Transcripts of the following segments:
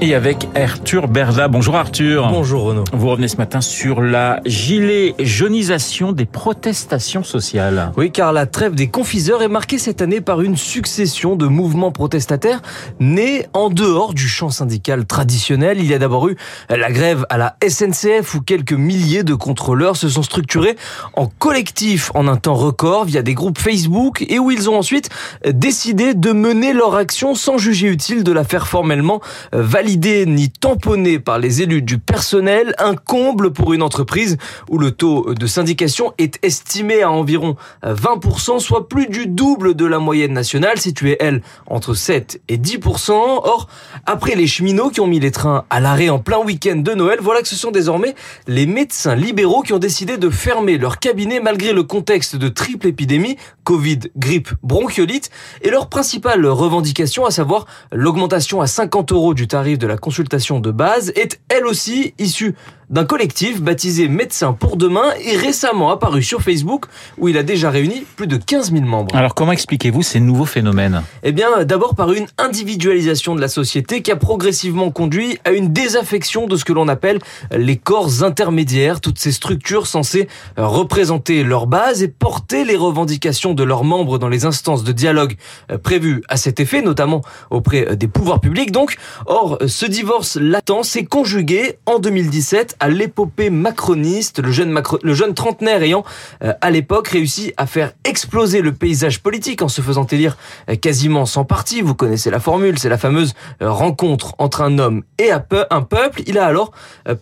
et avec Arthur Berda. Bonjour Arthur. Bonjour Renaud. Vous revenez ce matin sur la gilet jaunisation des protestations sociales. Oui, car la trêve des confiseurs est marquée cette année par une succession de mouvements protestataires nés en dehors du champ syndical traditionnel. Il y a d'abord eu la grève à la SNCF où quelques milliers de contrôleurs se sont structurés en collectif en un temps record via des groupes Facebook et où ils ont ensuite décidé de mener leur action sans juger utile de la faire formellement valider ni tamponné par les élus du personnel, un comble pour une entreprise où le taux de syndication est estimé à environ 20%, soit plus du double de la moyenne nationale, située elle entre 7 et 10%. Or, après les cheminots qui ont mis les trains à l'arrêt en plein week-end de Noël, voilà que ce sont désormais les médecins libéraux qui ont décidé de fermer leur cabinet malgré le contexte de triple épidémie, Covid, grippe, bronchiolite, et leur principale revendication, à savoir l'augmentation à 50 euros du tarif de la consultation de base est elle aussi issue d'un collectif baptisé Médecins pour demain et récemment apparu sur Facebook où il a déjà réuni plus de 15 000 membres. Alors comment expliquez-vous ces nouveaux phénomènes? Eh bien d'abord par une individualisation de la société qui a progressivement conduit à une désaffection de ce que l'on appelle les corps intermédiaires, toutes ces structures censées représenter leur base et porter les revendications de leurs membres dans les instances de dialogue prévues à cet effet, notamment auprès des pouvoirs publics. Donc, or, ce divorce latent s'est conjugué en 2017 à l'épopée macroniste, le jeune, le jeune trentenaire ayant euh, à l'époque réussi à faire exploser le paysage politique en se faisant élire euh, quasiment sans parti. Vous connaissez la formule, c'est la fameuse euh, rencontre entre un homme et un peuple. Il a alors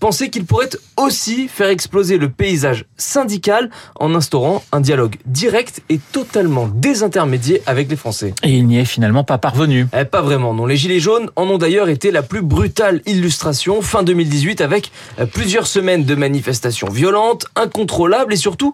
pensé qu'il pourrait aussi faire exploser le paysage syndical en instaurant un dialogue direct et totalement désintermédié avec les Français. Et il n'y est finalement pas parvenu. Eh, pas vraiment, non. Les Gilets jaunes en ont d'ailleurs été la plus brutale illustration fin 2018 avec plus plusieurs semaines de manifestations violentes, incontrôlables et surtout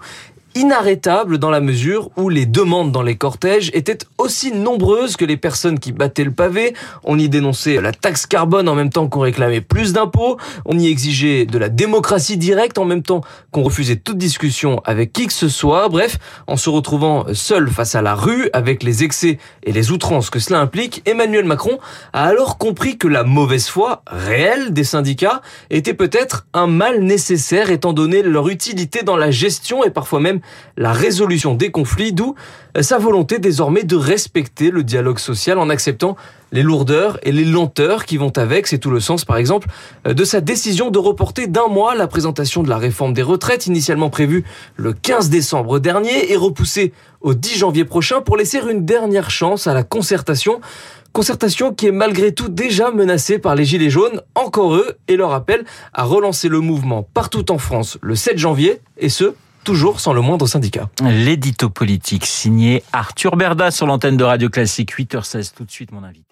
inarrêtable dans la mesure où les demandes dans les cortèges étaient aussi nombreuses que les personnes qui battaient le pavé. On y dénonçait la taxe carbone en même temps qu'on réclamait plus d'impôts. On y exigeait de la démocratie directe en même temps qu'on refusait toute discussion avec qui que ce soit. Bref, en se retrouvant seul face à la rue avec les excès et les outrances que cela implique, Emmanuel Macron a alors compris que la mauvaise foi réelle des syndicats était peut-être un mal nécessaire étant donné leur utilité dans la gestion et parfois même la résolution des conflits, d'où euh, sa volonté désormais de respecter le dialogue social en acceptant les lourdeurs et les lenteurs qui vont avec. C'est tout le sens, par exemple, euh, de sa décision de reporter d'un mois la présentation de la réforme des retraites, initialement prévue le 15 décembre dernier et repoussée au 10 janvier prochain pour laisser une dernière chance à la concertation. Concertation qui est malgré tout déjà menacée par les Gilets jaunes, encore eux, et leur appel à relancer le mouvement partout en France le 7 janvier, et ce, toujours sans le moindre syndicat. L'édito politique signé Arthur Berda sur l'antenne de Radio Classique 8h16. Tout de suite mon invité.